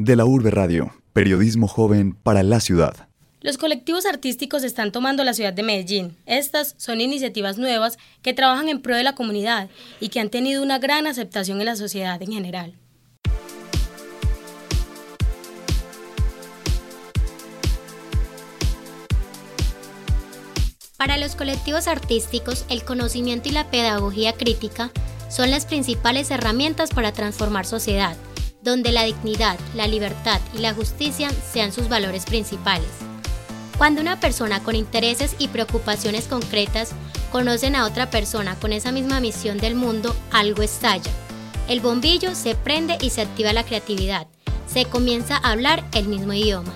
De la Urbe Radio, periodismo joven para la ciudad. Los colectivos artísticos están tomando la ciudad de Medellín. Estas son iniciativas nuevas que trabajan en pro de la comunidad y que han tenido una gran aceptación en la sociedad en general. Para los colectivos artísticos, el conocimiento y la pedagogía crítica son las principales herramientas para transformar sociedad, donde la dignidad, la libertad y la justicia sean sus valores principales. Cuando una persona con intereses y preocupaciones concretas conocen a otra persona con esa misma misión del mundo, algo estalla. El bombillo se prende y se activa la creatividad. Se comienza a hablar el mismo idioma.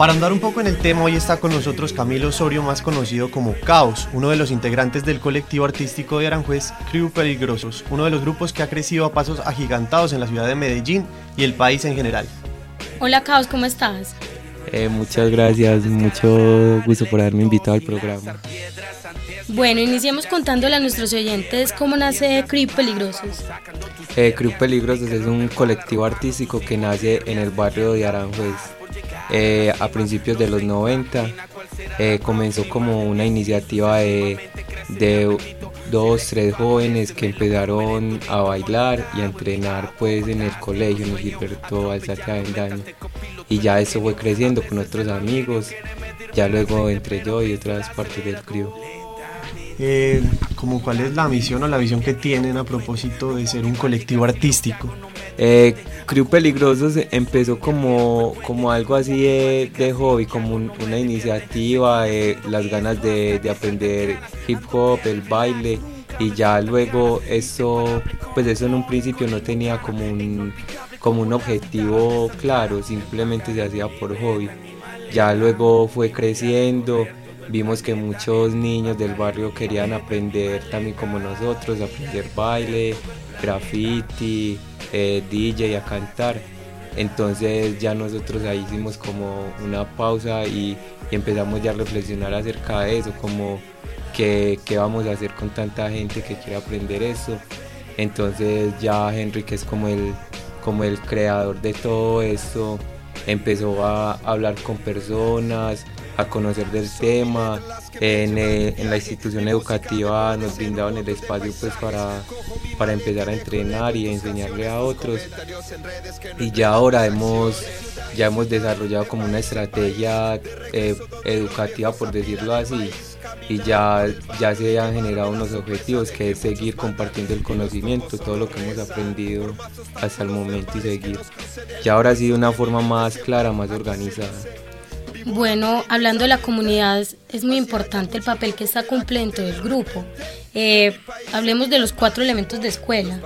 Para andar un poco en el tema, hoy está con nosotros Camilo Osorio, más conocido como Caos, uno de los integrantes del colectivo artístico de Aranjuez, Crew Peligrosos, uno de los grupos que ha crecido a pasos agigantados en la ciudad de Medellín y el país en general. Hola Caos, ¿cómo estás? Eh, muchas gracias, mucho gusto por haberme invitado al programa. Bueno, iniciemos contándole a nuestros oyentes cómo nace Crew Peligrosos. Eh, Crew Peligrosos es un colectivo artístico que nace en el barrio de Aranjuez eh, a principios de los 90. Eh, comenzó como una iniciativa de, dos, tres jóvenes que empezaron a bailar y a entrenar pues en el colegio, en el Gilberto Alzate Avendaño. Y ya eso fue creciendo con otros amigos, ya luego entre yo y otras partes del crew. Eh, como cuál es la misión o la visión que tienen a propósito de ser un colectivo artístico. Eh, Crew Peligrosos empezó como, como algo así de, hobby, como una iniciativa, las ganas de, aprender hip hop, el baile y ya luego eso, pues eso en un principio no tenía como un, como un objetivo claro, simplemente se hacía por hobby. Ya luego fue creciendo, vimos que muchos niños del barrio querían aprender también como nosotros, aprender baile, graffiti, eh, DJ, a cantar. Entonces ya nosotros ahí hicimos como una pausa y, empezamos ya a reflexionar acerca de eso, como qué, vamos a hacer con tanta gente que quiere aprender eso. Entonces ya Henry, que es como el, como el creador de todo esto, empezó a hablar con personas, a conocer del tema. En, eh, en, la institución educativa nos brindaban el espacio pues para, para empezar a entrenar y enseñarle a otros. Y ya ahora hemos, ya hemos desarrollado como una estrategia eh, educativa, por decirlo así, y ya, ya se han generado unos objetivos que es seguir compartiendo el conocimiento, todo lo que hemos aprendido hasta el momento y seguir. Ya ahora sí de una forma más clara, más organizada. Bueno, hablando de la comunidad, es muy importante el papel que está cumpliendo el grupo. Eh, hablemos de los cuatro elementos de escuela.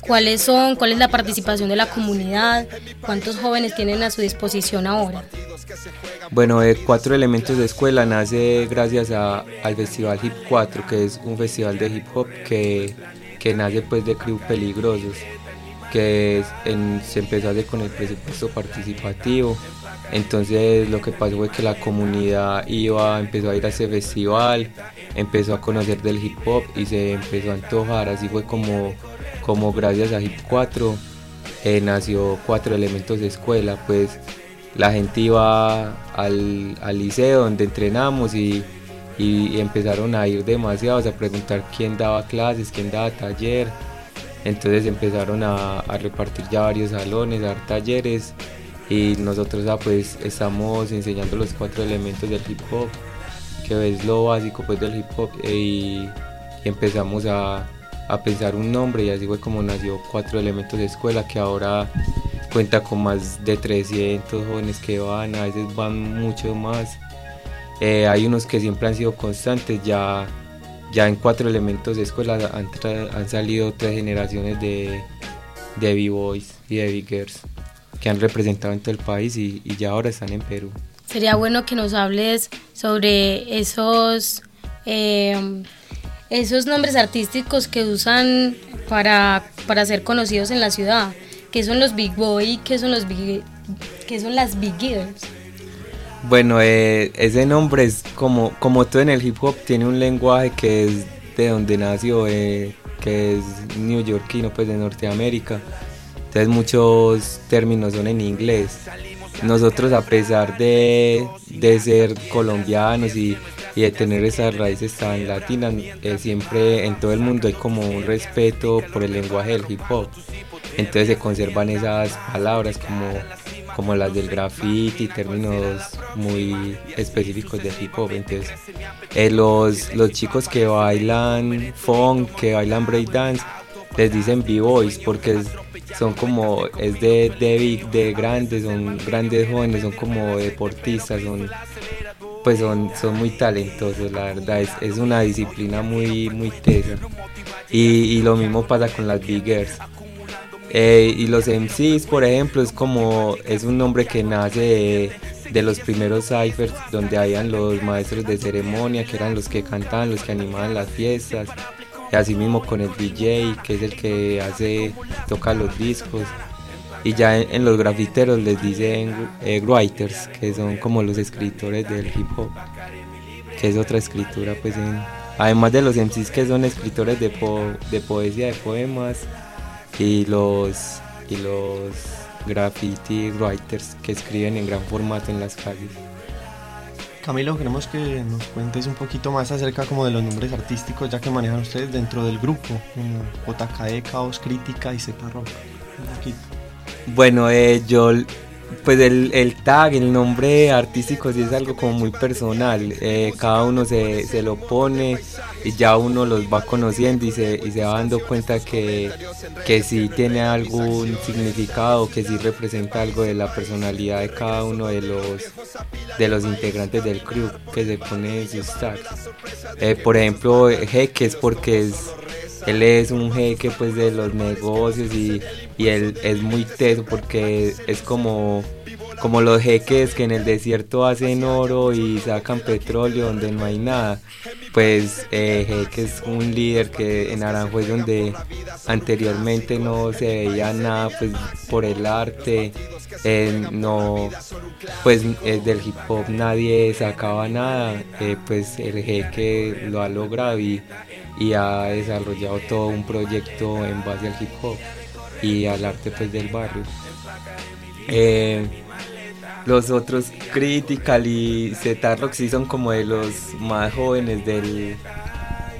¿Cuáles son? ¿Cuál es la participación de la comunidad? ¿Cuántos jóvenes tienen a su disposición ahora? Bueno, eh, Cuatro Elementos de Escuela nace gracias al Festival Hip 4, que es un festival de hip hop que, que nace pues de crew peligrosos, que se empezó a hacer con el presupuesto participativo entonces lo que pasó fue que la comunidad iba, empezó a ir a ese festival, empezó a conocer del hip hop y se empezó a antojar, así fue como, como gracias a Hip 4 eh, nació cuatro elementos de escuela, pues la gente iba al, liceo donde entrenamos y, empezaron a ir demasiados a preguntar quién daba clases, quién daba taller, entonces empezaron a, a repartir ya varios salones, a dar talleres y nosotros ah, pues estamos enseñando los cuatro elementos del hip hop que es lo básico pues del hip hop eh, y, empezamos a, pensar un nombre y así fue como nació cuatro elementos de escuela que ahora cuenta con más de 300 jóvenes que van, a veces van mucho más. Eh, hay unos que siempre han sido constantes, ya, ya en cuatro elementos de escuela han, han salido tres generaciones de, de B-Boys y de B-Girls que han representado en todo el país y, ya ahora están en Perú. Sería bueno que nos hables sobre esos, eh, esos nombres artísticos que usan para, para ser conocidos en la ciudad, que son los Big Boy, que son los Big, que son las Big Girls. Bueno, eh, ese nombre es como, como todo en el hip hop, tiene un lenguaje que es de donde nació, eh, que es neoyorquino, pues de Norteamérica. Entonces muchos términos son en inglés. Nosotros a pesar de, de ser colombianos y, y, de tener esas raíces tan latinas, eh, siempre en todo el mundo hay como un respeto por el lenguaje del hip hop. Entonces se conservan esas palabras como como las del graffiti, términos muy específicos de hip hop. Entonces, eh, los, los chicos que bailan funk, que bailan breakdance, les dicen b-boys porque son como, es de, de, de grandes, son grandes jóvenes, son como deportistas, son pues son, son muy talentosos, la verdad, es, es una disciplina muy, muy tesa. Y, lo mismo pasa con las biggers. Eh, y los MCs, por ejemplo, es como, es un nombre que nace de, los primeros ciphers, donde habían los maestros de ceremonia, que eran los que cantaban, los que animaban las fiestas. Y así mismo con el DJ, que es el que hace, toca los discos. Y ya en, los grafiteros les dicen eh, writers, que son como los escritores del hip hop, que es otra escritura, pues además de los MCs que son escritores de, de poesía, de poemas, y los, y los graffiti writers que escriben en gran formato en las calles. Camilo, queremos que nos cuentes un poquito más acerca como de los nombres artísticos ya que manejan ustedes dentro del grupo, como JKE, Caos Crítica y Z Rock. Bueno, eh, yo pues el, el, tag, el nombre artístico sí es algo como muy personal. Eh, cada uno se, se, lo pone y ya uno los va conociendo y se, y se va dando cuenta que, que sí tiene algún significado, que sí representa algo de la personalidad de cada uno de los, de los integrantes del crew que se pone sus tags. Eh, por ejemplo, Jeque es porque es él es un jeque pues de los negocios y, y él es muy teso porque es como como los jeques que en el desierto hacen oro y sacan petróleo donde no hay nada. Pues eh, jeque es un líder que en Aranjuez donde anteriormente no se veía nada pues por el arte, eh, no pues eh, del hip hop nadie sacaba nada, pues el jeque lo ha logrado y, y ha desarrollado todo un proyecto en base al hip hop y al arte pues del barrio. Eh, los otros Critical y Z-Rock sí son como de los más jóvenes del,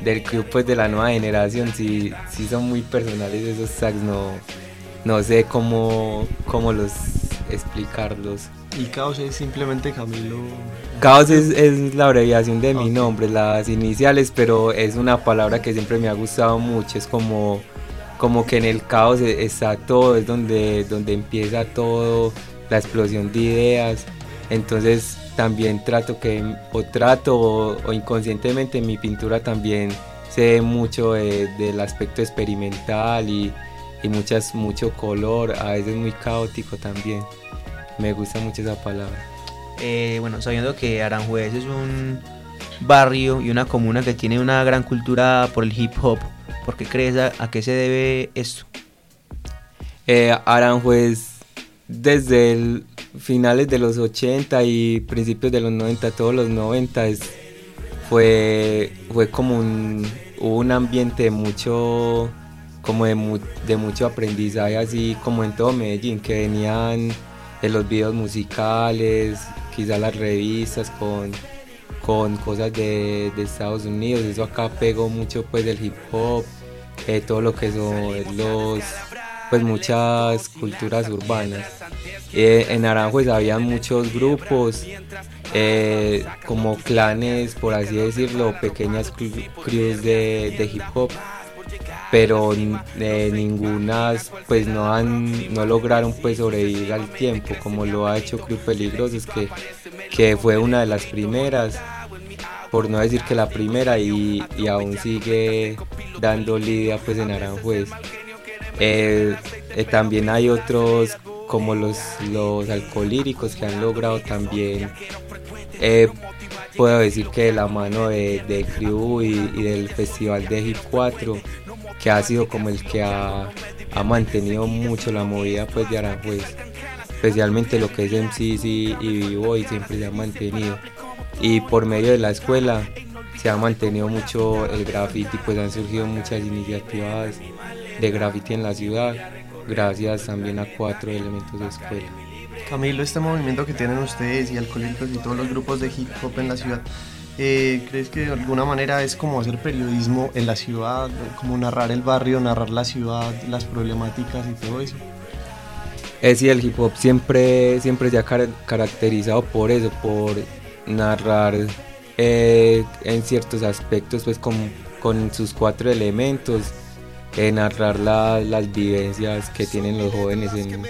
del club pues de la nueva generación, sí, sí son muy personales esos tags, no, no sé cómo, cómo los explicarlos. ¿Y Caos es simplemente Camilo? Caos es, es la abreviación de mi nombre, las iniciales, pero es una palabra que siempre me ha gustado mucho, es como, como que en el caos está todo, es donde, donde empieza todo la explosión de ideas. Entonces también trato que, o trato, o, inconscientemente en mi pintura también se ve mucho del aspecto experimental y, y muchas, mucho color, a veces muy caótico también. Me gusta mucho esa palabra. Eh, bueno, sabiendo que Aranjuez es un barrio y una comuna que tiene una gran cultura por el hip hop, ¿por qué crees a, a qué se debe esto? Eh, Aranjuez desde el finales de los 80 y principios de los 90, todos los 90 fue, fue como un, un ambiente de mucho como de, de, mucho aprendizaje así como en todo Medellín que venían de los videos musicales quizás las revistas con, con cosas de, de, Estados Unidos eso acá pegó mucho pues del hip hop eh, todo lo que son los pues muchas culturas urbanas. Eh, en Aranjuez había muchos grupos, eh, como clanes, por así decirlo, pequeñas crews de, hip hop, pero eh, ninguna pues no han no lograron pues sobrevivir al tiempo como lo ha hecho Crew Peligrosos que, que fue una de las primeras por no decir que la primera y, aún sigue dando lidia pues en Aranjuez. Eh, eh, también hay otros como los, los alcohólicos que han logrado también eh, puedo decir que de la mano de, de Crew y, del Festival de Hip 4, que ha sido como el que ha, mantenido mucho la movida pues de Aranjuez, especialmente lo que es MCC y B-Boy siempre se ha mantenido. Y por medio de la escuela se ha mantenido mucho el graffiti, pues han surgido muchas iniciativas de graffiti en la ciudad, gracias también a cuatro elementos de escuela. Camilo, este movimiento que tienen ustedes y alcohólicos y todos los grupos de hip hop en la ciudad, eh, ¿crees que de alguna manera es como hacer periodismo en la ciudad, como narrar el barrio, narrar la ciudad, las problemáticas y todo eso? Es sí, el hip hop siempre, siempre se ha caracterizado por eso, por narrar eh, en ciertos aspectos pues con, con sus cuatro elementos eh, narrar las vivencias que tienen los jóvenes en,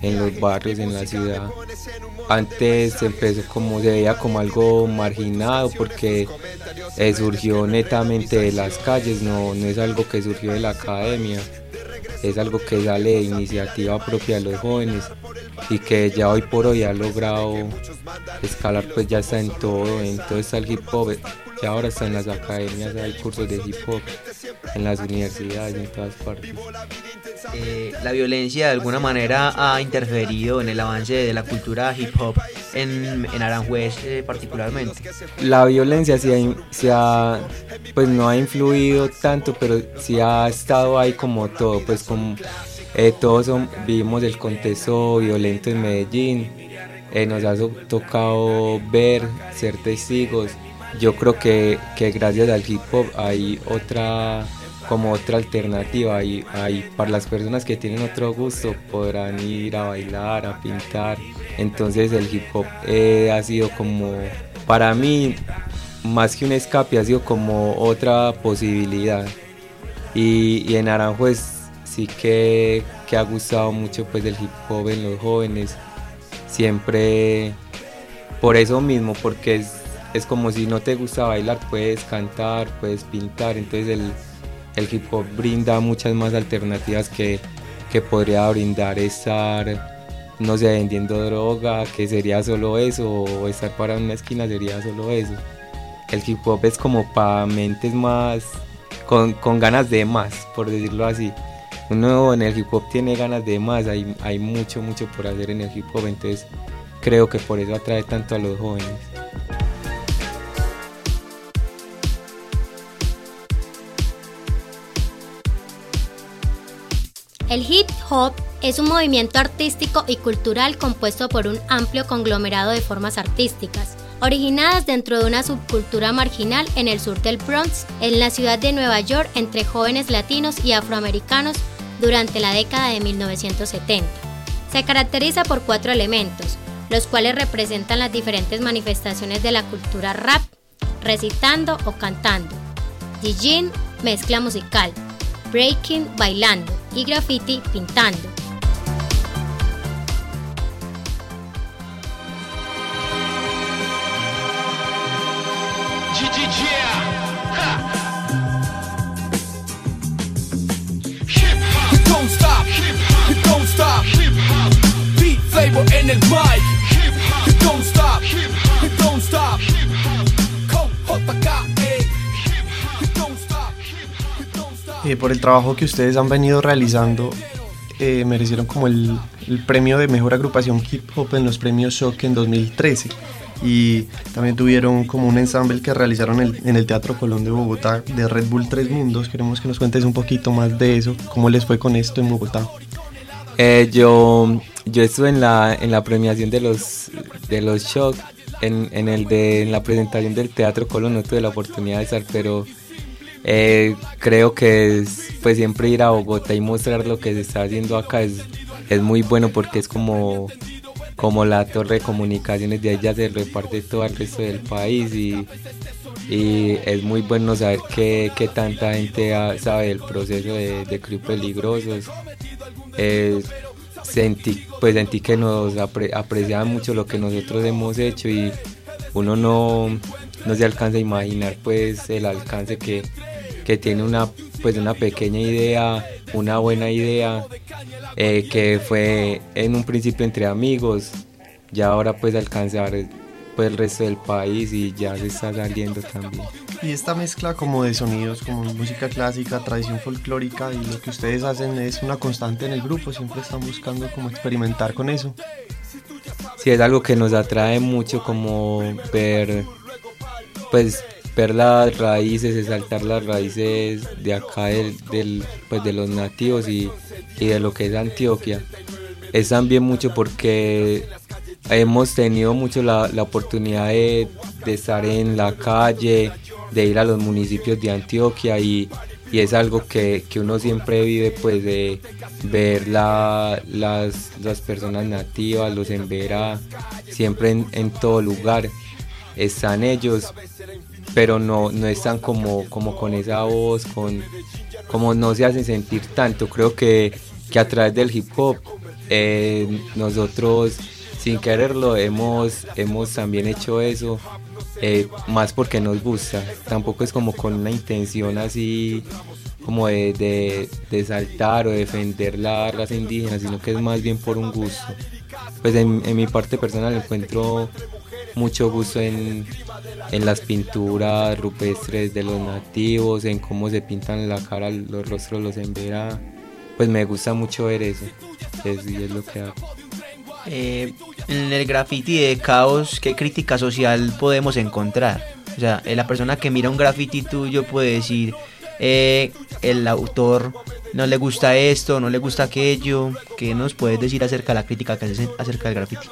en, los barrios, en la ciudad. Antes empezó como se veía como algo marginado porque eh, surgió netamente de las calles, no, no es algo que surgió de la academia, es algo que sale de iniciativa propia de los jóvenes y que ya hoy por hoy ha logrado escalar pues ya está en todo, en todo está el hip hop, ya ahora está en las academias, hay cursos de hip hop, en las universidades, en todas partes. Eh, la violencia de alguna manera ha interferido en el avance de la cultura hip hop en, en Aranjuez eh, particularmente. La violencia sí ha, pues no ha influido tanto, pero sí ha estado ahí como todo, pues como eh, todos vivimos el contexto violento en Medellín, eh, nos ha tocado ver, ser testigos. Yo creo que, que, gracias al hip hop hay otra como otra alternativa y hay, para las personas que tienen otro gusto podrán ir a bailar, a pintar. Entonces el hip hop eh, ha sido como para mí más que un escape ha sido como otra posibilidad. Y, y en Aranjuez sí que, que, ha gustado mucho pues del hip hop en los jóvenes. Siempre por eso mismo, porque es, es como si no te gusta bailar, puedes cantar, puedes pintar. Entonces el, el hip hop brinda muchas más alternativas que, que podría brindar estar no sé, vendiendo droga, que sería solo eso, o estar para una esquina sería solo eso. El hip hop es como para mentes más, con, con ganas de más, por decirlo así uno en el hip hop tiene ganas de más, hay, hay mucho, mucho por hacer en el hip hop, entonces creo que por eso atrae tanto a los jóvenes. El hip hop es un movimiento artístico y cultural compuesto por un amplio conglomerado de formas artísticas, originadas dentro de una subcultura marginal en el sur del Bronx, en la ciudad de Nueva York, entre jóvenes latinos y afroamericanos durante la década de 1970. Se caracteriza por cuatro elementos, los cuales representan las diferentes manifestaciones de la cultura rap, recitando o cantando, DJing, mezcla musical, breaking, bailando y graffiti, pintando. Eh, por el trabajo que ustedes han venido realizando, eh, merecieron como el, premio de mejor agrupación hip hop en los premios Shock en 2013 y también tuvieron como un ensamble que realizaron en el Teatro Colón de Bogotá de Red Bull Tres Mundos. Queremos que nos cuentes un poquito más de eso, cómo les fue con esto en Bogotá. Eh, yo, yo estuve en la, en la premiación de los, de los shock, en, en, el de, en la presentación del Teatro Colón, no tuve la oportunidad de estar, pero eh, creo que es, pues siempre ir a Bogotá y mostrar lo que se está haciendo acá es, es muy bueno porque es como, como la torre de comunicaciones, de ya se reparte todo el resto del país y, y es muy bueno saber que, que tanta gente sabe el proceso de, de Peligrosos eh, sentí, pues sentí que nos apreciaban mucho lo que nosotros hemos hecho y uno no, no se alcanza a imaginar pues el alcance que, tiene una pues una pequeña idea, una buena idea, eh, que fue en un principio entre amigos, ya ahora pues alcanzar pues el resto del país y ya se está saliendo también. Y esta mezcla como de sonidos, como música clásica, tradición folclórica y lo que ustedes hacen es una constante en el grupo, siempre están buscando como experimentar con eso. Sí, es algo que nos atrae mucho como ver, pues ver las raíces, exaltar las raíces de acá del, pues de los nativos y, y de lo que es Antioquia. Es también mucho porque hemos tenido mucho la, la oportunidad de, de, estar en la calle, de ir a los municipios de Antioquia y, y es algo que, que, uno siempre vive pues de ver la, las, las, personas nativas, los envera siempre en, en, todo lugar están ellos pero no, no están como, como con esa voz, con, como no se hacen sentir tanto. Creo que, que a través del hip hop eh, nosotros sin quererlo hemos, hemos también hecho eso, eh, más porque nos gusta, tampoco es como con una intención así como de, de, saltar o defender la raza indígena, sino que es más bien por un gusto. Pues en, mi parte personal encuentro mucho gusto en, en, las pinturas rupestres de los nativos, en cómo se pintan la cara, los rostros, los envera. Pues me gusta mucho ver eso, es, y es lo que hago. Eh, en el graffiti de caos, ¿qué crítica social podemos encontrar? O sea, la persona que mira un graffiti tuyo puede decir, eh, el autor no le gusta esto, no le gusta aquello. ¿Qué nos puedes decir acerca de la crítica que haces acerca del graffiti?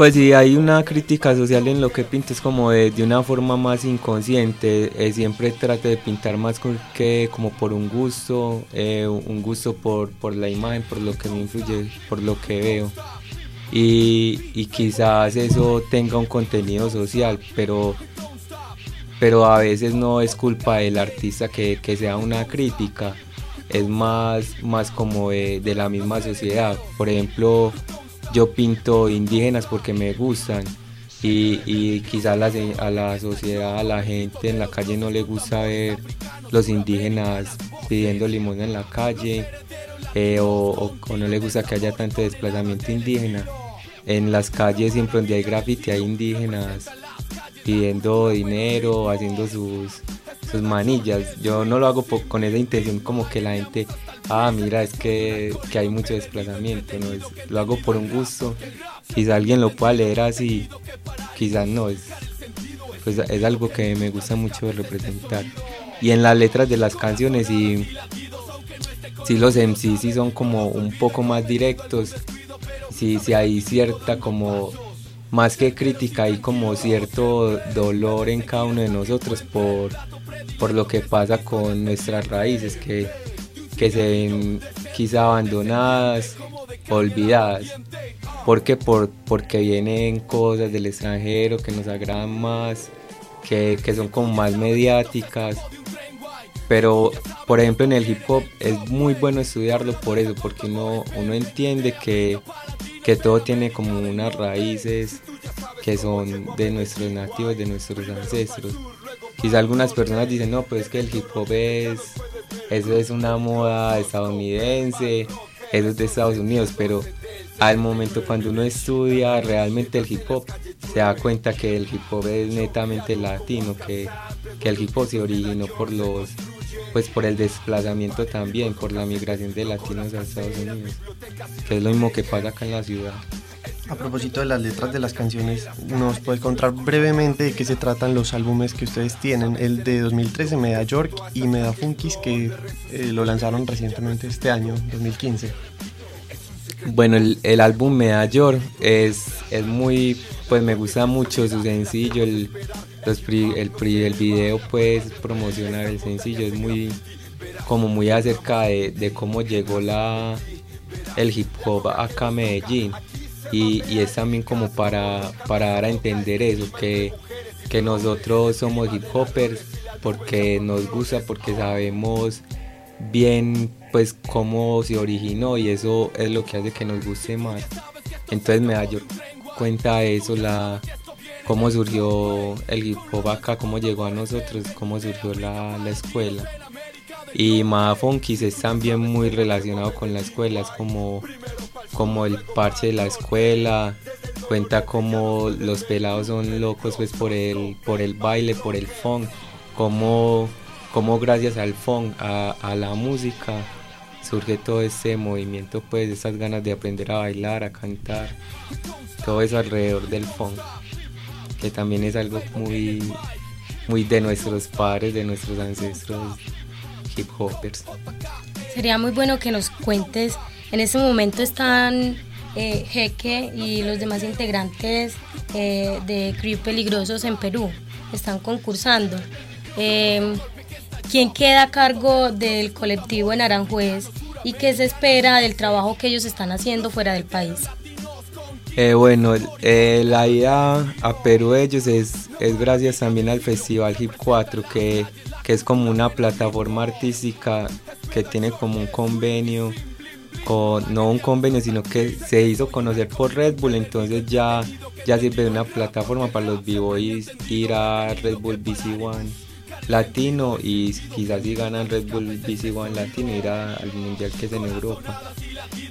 Pues sí, hay una crítica social en lo que pintes como de, de una forma más inconsciente. Eh, siempre trate de pintar más que como por un gusto, eh, un gusto por, por la imagen, por lo que me influye, por lo que veo. Y, y quizás eso tenga un contenido social, pero, pero a veces no es culpa del artista que, que sea una crítica, es más, más como de, de la misma sociedad. Por ejemplo, yo pinto indígenas porque me gustan y, y quizás a la sociedad, a la gente en la calle no le gusta ver los indígenas pidiendo limón en la calle eh, o, o, no le gusta que haya tanto desplazamiento indígena. En las calles siempre donde hay graffiti hay indígenas pidiendo dinero, haciendo sus, sus manillas. Yo no lo hago con esa intención como que la gente ah, mira, es que, que hay mucho desplazamiento, ¿no? Lo hago por un gusto, quizá alguien lo pueda leer así, quizás no, es, pues es algo que me gusta mucho representar. Y en las letras de las canciones, sí, sí los MC sí son como un poco más directos, sí, sí hay cierta como más que crítica hay como cierto dolor en cada uno de nosotros por, por lo que pasa con nuestras raíces, que que se ven quizá abandonadas, olvidadas. porque Por, porque vienen cosas del extranjero que nos agradan más, que, que son como más mediáticas. Pero, por ejemplo, en el hip hop es muy bueno estudiarlo por eso, porque uno, uno entiende que, que todo tiene como unas raíces que son de nuestros nativos, de nuestros ancestros. Quizá algunas personas dicen, no, pues es que el hip hop es eso es una moda estadounidense, eso es de Estados Unidos, pero al momento cuando uno estudia realmente el hip hop, se da cuenta que el hip hop es netamente latino, que, que el hip hop se originó por los pues por el desplazamiento también, por la migración de latinos a Estados Unidos, que es lo mismo que pasa acá en la ciudad. A propósito de las letras de las canciones, ¿nos puede contar brevemente de qué se tratan los álbumes que ustedes tienen? El de 2013, Meda York y Meda Funkis, que eh, lo lanzaron recientemente este año, 2015. Bueno, el, el álbum Meda York es, es muy, pues me gusta mucho su sencillo, el, los, el, el video pues promocionar el sencillo, es muy, como muy acerca de, de cómo llegó la, el hip hop acá a Medellín y, y, es también como para, para dar a entender eso, que, que nosotros somos hip hoppers porque nos gusta, porque sabemos bien pues cómo se originó y eso es lo que hace que nos guste más. Entonces me da yo cuenta de eso, la, cómo surgió el hip hop cómo llegó a nosotros, cómo surgió la, la escuela. Y Madafonkis es también muy relacionado con la escuela, es como como el parche de la escuela, cuenta cómo los pelados son locos pues por el, por el baile, por el funk, cómo, cómo gracias al funk, a, a la música, surge todo ese movimiento, pues esas ganas de aprender a bailar, a cantar, todo eso alrededor del funk, que también es algo muy, muy de nuestros padres, de nuestros ancestros hip hoppers. Sería muy bueno que nos cuentes, en ese momento están eh, Jeque y los demás integrantes eh, de Crew Peligrosos en Perú, están concursando. Eh, ¿Quién queda a cargo del colectivo en Aranjuez y qué se espera del trabajo que ellos están haciendo fuera del país? Eh, bueno, eh, la ida a Perú ellos es, es gracias también al Festival Hip 4, que, que es como una plataforma artística que tiene como un convenio, con, no un convenio, sino que se hizo conocer por Red Bull, entonces ya, ya sirve de una plataforma para los b-boys ir a Red Bull BC One latino y quizás si ganan Red Bull BC One latino ir al mundial que es en Europa.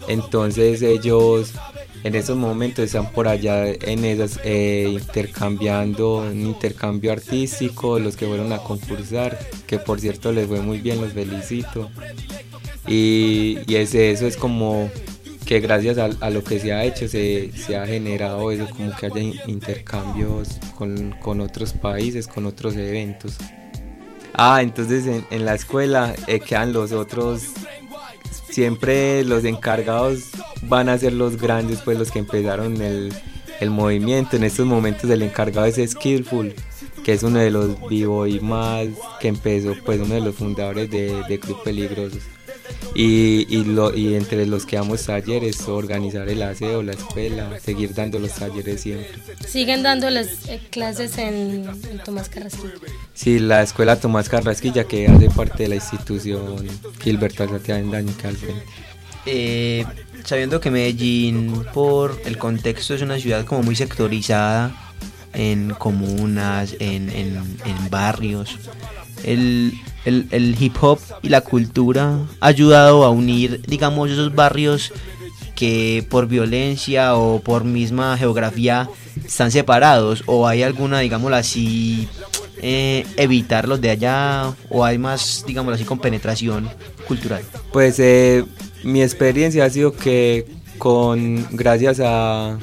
Entonces ellos en esos momentos están por allá en esas eh, intercambiando un intercambio artístico los que fueron a concursar que por cierto les fue muy bien los felicito. Y, y es eso es como que gracias a, lo que se ha hecho se, se ha generado eso como que haya in- intercambios con, con otros países con otros eventos. Ah entonces en, en la escuela eh, quedan los otros siempre los encargados van a ser los grandes, pues los que empezaron el, el movimiento. En estos momentos el encargado es Skillful, que es uno de los b-boy más que empezó, pues uno de los fundadores de, de Club Peligrosos. Y, y, lo, y entre los que damos talleres, organizar el aseo, la escuela, seguir dando los talleres siempre. Siguen dando las eh, clases en, Tomás Carrasquillo. Sí, la escuela Tomás Carrasquilla, que hace parte de la institución Gilberto Alzate Avendaño, que. Eh, sabiendo que Medellín, por el contexto, es una ciudad como muy sectorizada en comunas, en, en- en barrios, el, el- el hip hop y la cultura ha ayudado a unir, digamos, esos barrios que por violencia o por misma geografía están separados o hay alguna, digámoslo así, eh, evitarlos de allá o hay más, digámoslo así, con penetración cultural. Pues eh, mi experiencia ha sido que con gracias a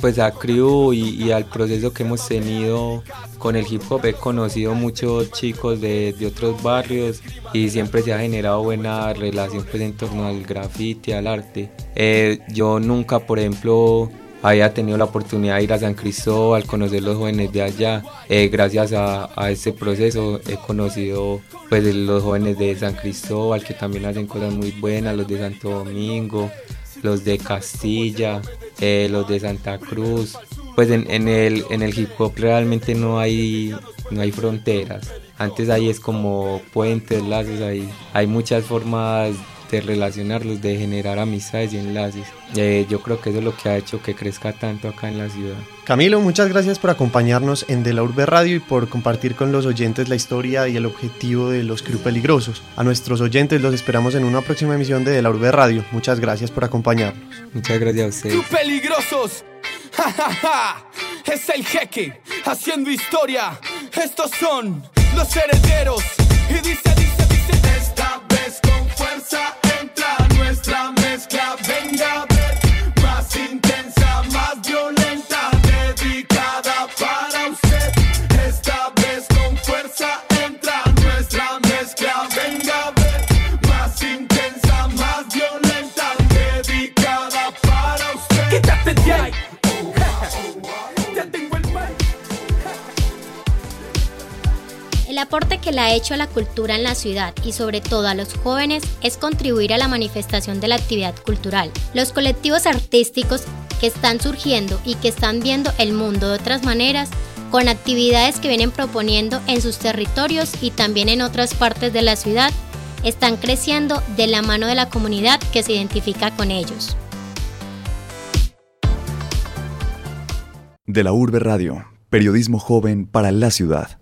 pues a Crew y, y al proceso que hemos tenido con el hip hop he conocido muchos chicos de, de otros barrios y siempre se ha generado buena relación pues en torno al graffiti, al arte. Eh, yo nunca, por ejemplo, había tenido la oportunidad de ir a San Cristóbal, conocer los jóvenes de allá. Eh, gracias a, a este proceso he conocido pues los jóvenes de San Cristóbal que también hacen cosas muy buenas, los de Santo Domingo, los de Castilla, eh, los de Santa Cruz. Pues en, en el, en el hip hop realmente no hay, no hay fronteras. Antes ahí es como puentes, lazos, ahí hay muchas formas de relacionarlos, de generar amistades y enlaces. Eh, yo creo que eso es lo que ha hecho que crezca tanto acá en la ciudad. Camilo, muchas gracias por acompañarnos en De la Urbe Radio y por compartir con los oyentes la historia y el objetivo de los Crew Peligrosos. A nuestros oyentes los esperamos en una próxima emisión de De la Urbe Radio. Muchas gracias por acompañarnos. Muchas gracias a ustedes. ¡Tú peligrosos! ¡Ja, ja, ja! Es el jeque haciendo historia. Estos son los herederos. Y dice. Que le ha hecho a la cultura en la ciudad y sobre todo a los jóvenes es contribuir a la manifestación de la actividad cultural. Los colectivos artísticos que están surgiendo y que están viendo el mundo de otras maneras con actividades que vienen proponiendo en sus territorios y también en otras partes de la ciudad, están creciendo de la mano de la comunidad que se identifica con ellos. De la Urbe Radio, periodismo joven para la ciudad.